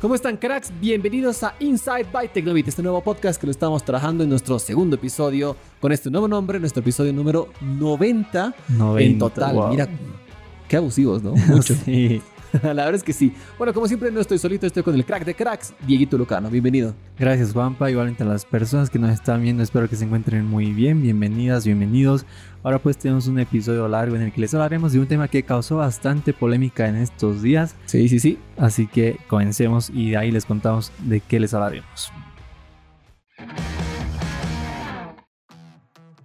¿Cómo están cracks? Bienvenidos a Inside by Tecnovit, este nuevo podcast que lo estamos trabajando en nuestro segundo episodio con este nuevo nombre, nuestro episodio número 90, 90, en total. wow. Mira, qué abusivos, ¿no? Mucho. Sí. La verdad es que sí. Bueno, como siempre no estoy solito, estoy con el crack de cracks, Dieguito Lucano. Bienvenido. Gracias Juanpa, igualmente a las personas que nos están viendo, espero que se encuentren muy bien, bienvenidas, bienvenidos. Ahora pues tenemos un episodio largo en el que les hablaremos de un tema que causó bastante polémica en estos días, Sí, sí, sí. así que comencemos y de ahí les contamos de qué les hablaremos.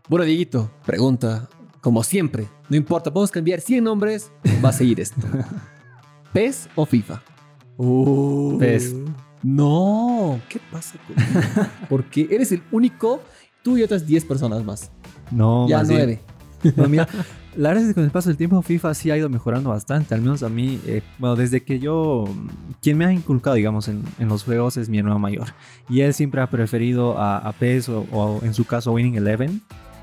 Bueno, Dieguito, pregunta, como siempre, no importa, podemos cambiar 100 nombres, va a seguir esto. ¿PES o FIFA? Uh, PES. No, ¿qué pasa contigo? Porque eres el único, tú y otras 10 personas más. No, ya más bien- 9. No, mira, la verdad es que con el paso del tiempo FIFA sí ha ido mejorando bastante, al menos a mí, eh, bueno, desde que yo, quien me ha inculcado, digamos, en, en los juegos es mi hermano mayor. Y él siempre ha preferido a, a PES o, o en su caso Winning Eleven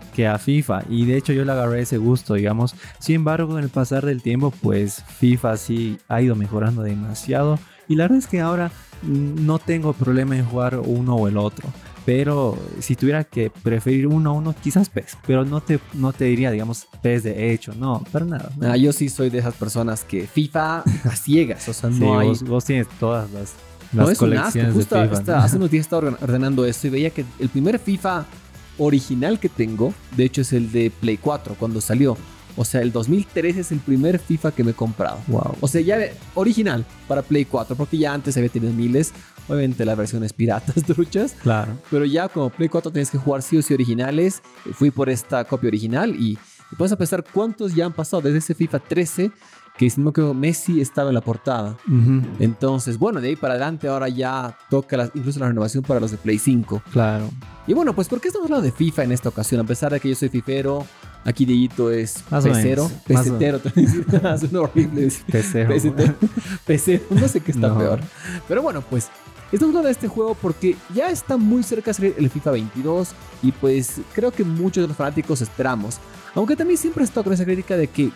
que a FIFA. Y de hecho yo le agarré ese gusto, digamos. Sin embargo, con el pasar del tiempo, pues FIFA sí ha ido mejorando demasiado. Y la verdad es que ahora mm, no tengo problema en jugar uno o el otro. Pero si tuviera que preferir uno a uno, quizás PES. Pero no te, no te diría, digamos, PES de hecho. No, para nada. Ah, yo sí soy de esas personas que FIFA a ciegas, o sea, Sí, no hay... vos, vos tienes todas las, No las es un asco. colecciones de Justo FIFA. hace unos días estaba orden- ordenando esto y veía que el primer FIFA original que tengo, de hecho, es el de Play 4 cuando salió. O sea, el 2013 es el primer FIFA que me he comprado. Wow. O sea, ya original para Play 4, porque ya antes había tenido miles, obviamente las versiones piratas, truchas, Claro. pero ya como Play 4 tienes que jugar sí o sí originales. Fui por esta copia original y, y puedes a pensar cuántos ya han pasado desde ese FIFA 13 que si no Messi estaba en la portada. Entonces, bueno, de ahí para adelante ahora ya toca incluso la renovación para los de Play 5. Claro. Y bueno, pues ¿por qué estamos hablando de FIFA en esta ocasión? A pesar de que yo soy fifero, aquí Dieguito es Más pecero, pesetero, suena horrible decir Pecero. pesetero, pecero, no sé qué está No. peor. Pero bueno, pues estamos hablando de este juego porque ya está muy cerca de salir el FIFA 22 y pues creo que muchos de los fanáticos esperamos. Aunque también siempre he estado con esa crítica de que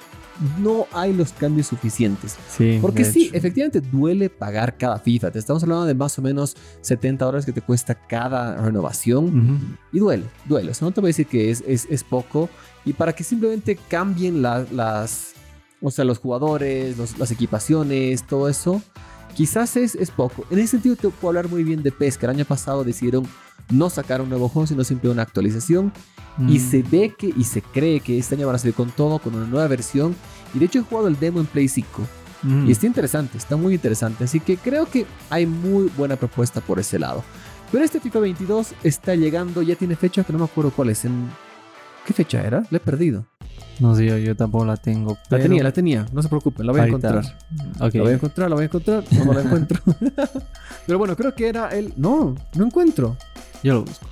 no hay los cambios suficientes. Sí. Porque sí, hecho. efectivamente duele pagar cada FIFA. Te estamos hablando de más o menos 70 dólares que te cuesta cada renovación. Y duele, duele. O sea, no te voy a decir que es, es, es poco. Y para que simplemente cambien la- las, o sea, los jugadores, los- las equipaciones, todo eso, quizás es, es poco. En ese sentido te puedo hablar muy bien de PES, que el año pasado decidieron no sacar un nuevo juego, sino siempre una actualización. Y Mm. se ve que y se cree que este año van a salir con todo, con una nueva versión. Y de hecho he jugado el demo en Play 5. Mm. Y está interesante, está muy interesante. Así que creo que hay muy buena propuesta por ese lado. Pero este FIFA 22 está llegando, ya tiene fecha que no me acuerdo cuál es. En... ¿Qué fecha era? La he perdido. No sé, yo, yo tampoco la tengo. La tenía, la tenía. No se preocupen, la voy a encontrar. Ok. La voy a encontrar, la voy a encontrar. No, la encuentro. Pero bueno, creo que era el... No, no encuentro. Yo lo busco.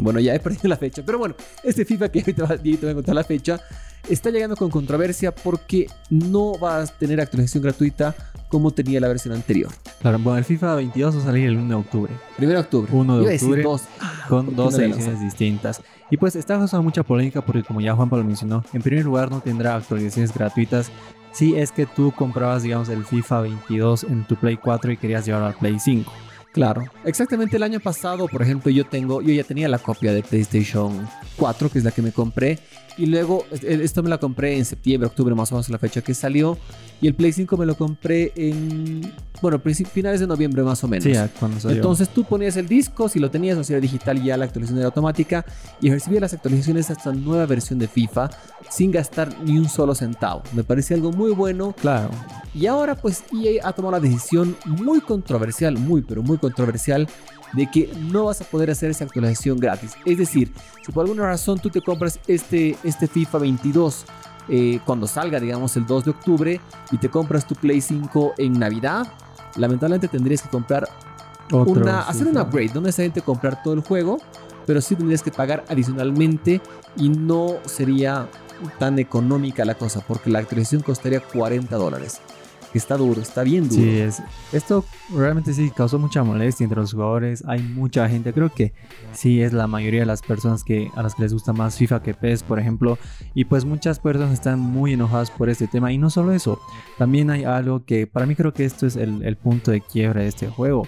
Bueno, ya he perdido la fecha. Pero bueno, este FIFA que ahorita va, Dieguito va a encontrar la fecha está llegando con controversia porque no va a tener actualización gratuita como tenía la versión anterior. Claro, bueno, el FIFA 22 va a salir el 1 de octubre. 1 de octubre. 1 de octubre. dos. con ¿por qué dos no ediciones distintas. Y pues está causando mucha polémica porque como ya Juan Pablo mencionó, en primer lugar no tendrá actualizaciones gratuitas si es que tú comprabas, digamos, el FIFA 22 en tu Play 4 y querías llevarlo al Play 5. Claro. Exactamente el año pasado, por ejemplo, yo tengo, yo ya tenía la copia de PlayStation 4, que es la que me compré. Y luego, eh, esto me la compré en septiembre, octubre, más o menos la fecha que salió. Y el Play 5 me lo compré en, bueno, finales de noviembre más o menos. Sí, ya cuando salió. Entonces tú ponías el disco, si lo tenías, o si era digital, ya la actualización era automática y recibía las actualizaciones hasta nueva versión de FIFA sin gastar ni un solo centavo. Me parece algo muy bueno claro. Y ahora pues EA ha tomado la decisión muy controversial, muy pero muy controversial, de que no vas a poder hacer esa actualización gratis. Es decir, si por alguna razón tú te compras este, este FIFA 22 eh, cuando salga, digamos, el 2 de octubre y te compras tu Play 5 en Navidad, lamentablemente tendrías que comprar Otro una, hacer un FIFA. upgrade, no necesariamente comprar todo el juego, pero sí tendrías que pagar adicionalmente y no sería tan económica la cosa porque la actualización costaría 40 dólares. Está duro, está bien duro. Sí, es, esto realmente sí causó mucha molestia entre los jugadores. Hay mucha gente, creo que sí es la mayoría de las personas que a las que les gusta más FIFA que PES, por ejemplo. Y pues muchas personas están muy enojadas por este tema. Y no solo eso, también hay algo que para mí creo que esto es el, el punto de quiebra de este juego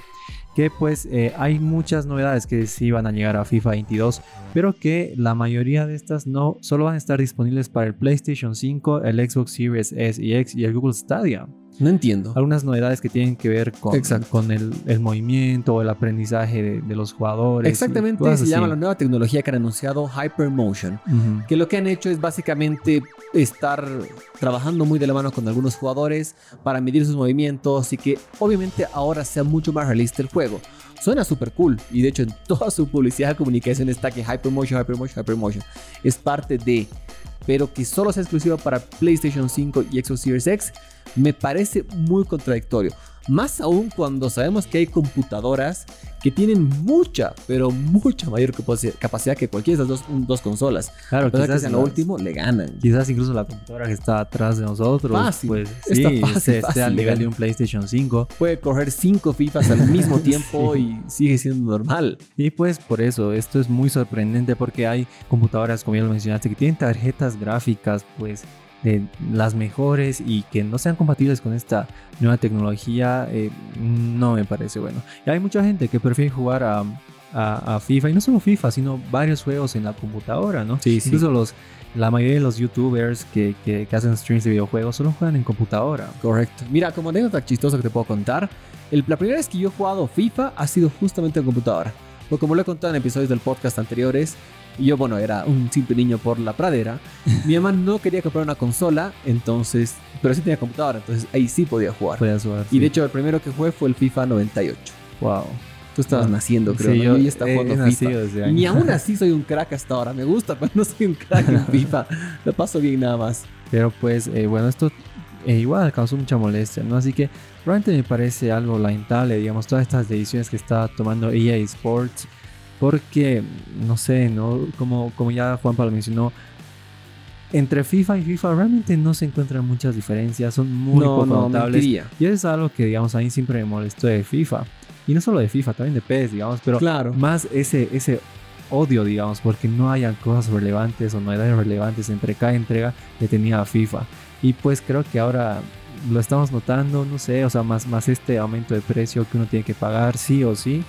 que pues eh, hay muchas novedades que sí van a llegar a FIFA 22, pero que la mayoría de estas no solo van a estar disponibles para el PlayStation 5, el Xbox Series S y X y el Google Stadia. No entiendo. Algunas novedades que tienen que ver con, con el, el, movimiento el aprendizaje de, de los jugadores. Exactamente, se así. llama la nueva tecnología que han anunciado Hypermotion, uh -huh. que lo que han hecho es básicamente estar trabajando muy de la mano con algunos jugadores para medir sus movimientos y que obviamente ahora sea mucho más realista el juego. Suena súper cool y de hecho en toda su publicidad de comunicación está que Hypermotion, Hypermotion, Hypermotion es parte de, pero que solo sea exclusiva para PlayStation 5 y Xbox Series X me parece muy contradictorio. Más aún cuando sabemos que hay computadoras que tienen mucha, pero mucha mayor capacidad que cualquiera de esas dos, dos consolas. Claro, quizás en lo último le ganan. Quizás incluso la computadora que está atrás de nosotros, fácil, pues está sí, fácil, esté, fácil, al nivel de un PlayStation 5. Puede correr cinco FIFAs al mismo tiempo Sí. y sigue siendo normal. Y pues por eso, esto es muy sorprendente porque hay computadoras, como ya lo mencionaste, que tienen tarjetas gráficas, pues de las mejores y que no sean compatibles con esta nueva tecnología, eh, no me parece bueno. Y hay mucha gente que prefiere jugar a, a- a FIFA, y no solo FIFA, sino varios juegos en la computadora, ¿no? Sí, sí. Incluso los, la mayoría de los youtubers que, que- que hacen streams de videojuegos solo juegan en computadora. Correcto. Mira, como anécdota chistosa que te puedo contar, el- la primera vez que yo he jugado FIFA ha sido justamente en computadora. Porque como lo he contado en episodios del podcast anteriores, y yo, bueno, era un simple niño por la pradera. Mi mamá no quería comprar una consola, entonces, pero sí tenía computadora, entonces ahí sí podía jugar. Podías jugar. Y de hecho, el primero que jugué fue el FIFA 98. wow. Tú estabas naciendo, creo. Sí, ¿no? yo estaba jugando FIFA. ni aún así soy un crack hasta ahora. Me gusta, pero no soy un crack en FIFA. Lo paso bien nada más. Pero pues, eh, bueno, esto eh, igual causó mucha molestia, ¿no? Así que realmente me parece algo lamentable, digamos, todas estas decisiones que está tomando EA Sports. Porque, no sé, ¿no? Como, como ya Juan Pablo mencionó, entre FIFA y FIFA realmente no se encuentran muchas diferencias, son muy no, poco no, notables. mentiría. Y eso es algo que, digamos, a mí siempre me molestó de FIFA. Y no solo de FIFA, también de PES, digamos, pero Claro. más ese, ese odio, digamos, porque no hayan cosas relevantes o novedades relevantes entre cada entrega que tenía FIFA. Y pues creo que ahora lo estamos notando, no sé, o sea, más, más este aumento de precio que uno tiene que pagar sí o sí,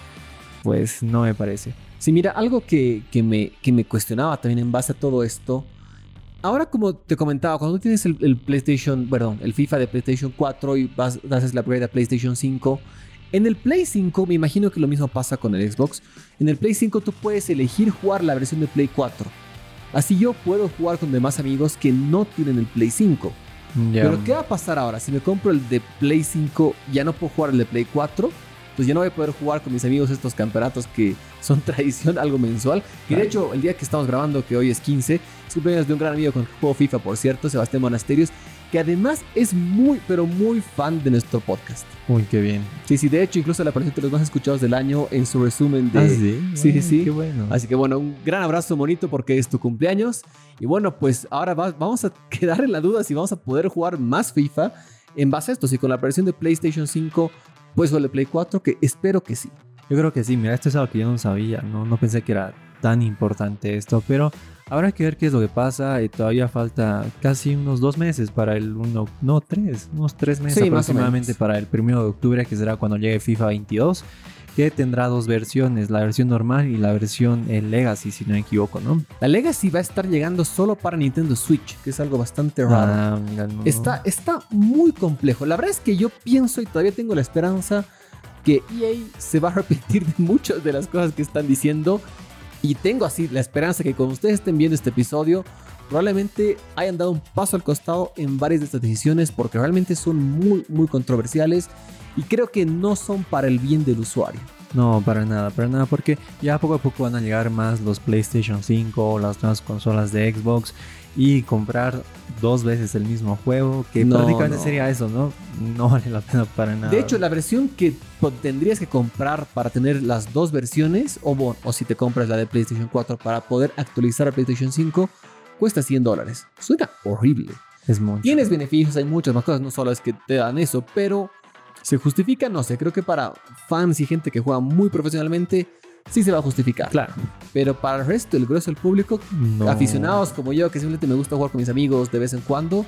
pues no me parece. Sí, mira, algo que, que me, que me cuestionaba también en base a todo esto. Ahora, como te comentaba, cuando tú tienes el, el PlayStation, perdón, el FIFA de PlayStation 4 y vas, haces la upgrade a PlayStation 5, en el Play 5 me imagino que lo mismo pasa con el Xbox. En el Play 5 tú puedes elegir jugar la versión de Play 4. Así yo puedo jugar con demás amigos que no tienen el Play 5. Ya. Pero ¿qué va a pasar ahora? Si me compro el de Play 5, ya no puedo jugar el de Play 4. Pues ya no voy a poder jugar con mis amigos estos campeonatos que son tradición, algo mensual. Y de hecho, el día que estamos grabando, que hoy es 15, es cumpleaños de un gran amigo con el que juego FIFA, por cierto, Sebastián Monasterios, que además es muy, pero muy fan de nuestro podcast. Uy, qué bien. Sí, sí, de hecho, incluso le apareció entre los más escuchados del año en su resumen de... Ah, sí, sí, Ay, sí. Qué bueno. Así que bueno, un gran abrazo bonito porque es tu cumpleaños. Y bueno, pues ahora va- vamos a quedar en la duda si vamos a poder jugar más FIFA en base a esto. Si con la versión de PlayStation 5 pues o de Play 4, que espero que sí. Yo creo que sí, mira, esto es algo que yo no sabía, no, no pensé que era tan importante esto, pero habrá que ver qué es lo que pasa. y todavía falta casi unos dos meses para el uno, no, tres, unos tres meses Sí, aproximadamente para el primero de octubre, que será cuando llegue FIFA 22, que tendrá dos versiones, la versión normal y la versión eh, Legacy, si no me equivoco, ¿no? La Legacy va a estar llegando solo para Nintendo Switch, que es algo bastante raro. Ah, no. Está, está muy complejo. La verdad es que yo pienso y todavía tengo la esperanza que EA se va a arrepentir de muchas de las cosas que están diciendo. Y tengo así la esperanza que cuando ustedes estén viendo este episodio, probablemente hayan dado un paso al costado en varias de estas decisiones porque realmente son muy, muy controversiales y creo que no son para el bien del usuario. No, para nada, para nada, porque ya poco a poco van a llegar más los PlayStation 5 o las nuevas consolas de Xbox y comprar dos veces el mismo juego, que No, prácticamente no. sería eso, ¿no? No vale la pena para nada. De hecho, la versión que tendrías que comprar para tener las dos versiones, o, bo- o si te compras la de PlayStation 4 para poder actualizar a PlayStation 5, cuesta 100 dólares. Suena horrible. Es mucho. Tienes beneficios, hay muchas más cosas, no solo es que te dan eso, pero se justifica, no sé, creo que para fans y gente que juega muy profesionalmente, sí se va a justificar. Claro. Pero para el resto, el grueso del público, No. aficionados como yo, que simplemente me gusta jugar con mis amigos de vez en cuando,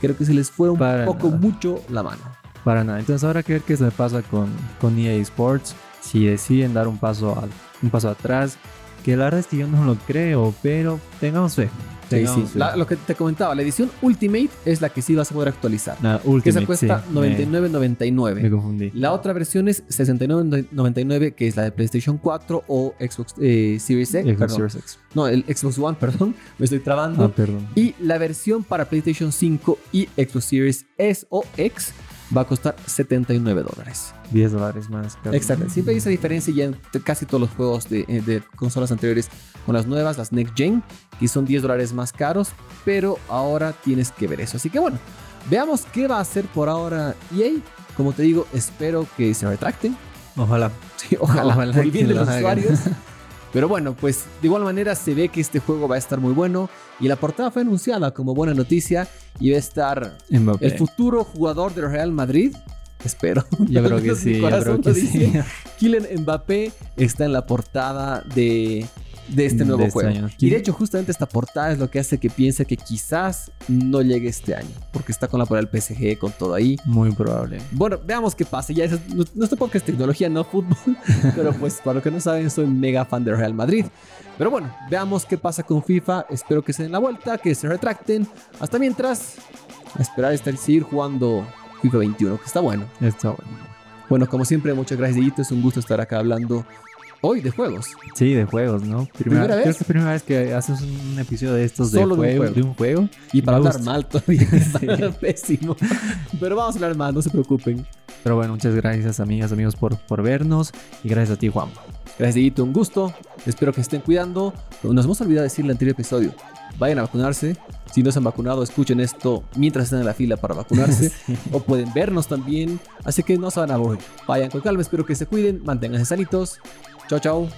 creo que se les fue un Para poco nada. mucho la mano. Para nada. Entonces ahora que ver qué se pasa con, con EA Sports. Si deciden dar un paso, al- un paso atrás. Que la verdad es que yo no lo creo, pero tengamos fe. Sí, Tengamos sí. fe. La- lo que te comentaba, la edición Ultimate es la que sí vas a poder actualizar. La que Ultimate, esa cuesta sí, me- Me, 99.99. confundí. La otra versión es 69.99, que es la de PlayStation 4 o Xbox eh, Series X. Xbox. Series X. No, el Xbox One, perdón. Me estoy trabando. Ah, perdón. Y la versión para PlayStation 5 y Xbox Series S o X va a costar 79 dólares. 10 dólares más. casi. Exacto. Siempre hay esa diferencia ya en casi todos los juegos de, eh, de consolas anteriores con las nuevas, las Next Gen, que son 10 dólares más caros, pero ahora tienes que ver eso. Así que bueno, veamos qué va a hacer por ahora EA. Como te digo, espero que se retracten. Ojalá. Sí, ojalá, Ojalá por bien de lo los usuarios. Pero bueno, pues de igual manera se ve que este juego va a estar muy bueno y la portada fue anunciada como buena noticia y va a estar Mbappé. el futuro jugador del Real Madrid. Espero. Yo creo que sí, yo creo que sí. Kylian Mbappé está en la portada de, de este De nuevo este juego. año. Y de hecho, justamente esta portada es lo que hace que piense que quizás no llegue este año, porque está con la portada del PSG, con todo ahí. Muy probable. Bueno, veamos qué pasa. Ya es, nu- nuestro podcast es tecnología, no fútbol. Pero pues, para los que no saben, soy mega fan del Real Madrid. Pero bueno, veamos qué pasa con FIFA. Espero que se den la vuelta, que se retracten. Hasta mientras, a esperar estar seguir jugando FIFA 21, que está bueno. Está bueno. Bueno, como siempre, muchas gracias. Es un gusto estar acá hablando hoy de juegos. Sí, de juegos, ¿no? ¿Primera Creo vez? que es la primera vez que haces un episodio de estos Solo de de, un juego, de un juego. Y para hablar mal todavía, está pésimo. Pero vamos a hablar más, no se preocupen. Pero bueno, muchas gracias, amigas, amigos, por, por vernos. Y gracias a ti, Juan. Gracias, Dieguito. Un gusto. Espero que estén cuidando. Nos hemos olvidado decir en el anterior episodio. Vayan a vacunarse. Si no se han vacunado, escuchen esto mientras están en la fila para vacunarse. O pueden vernos también. Así que no se van a aburrir. Vayan con calma. Espero que se cuiden. Manténganse sanitos. 周周。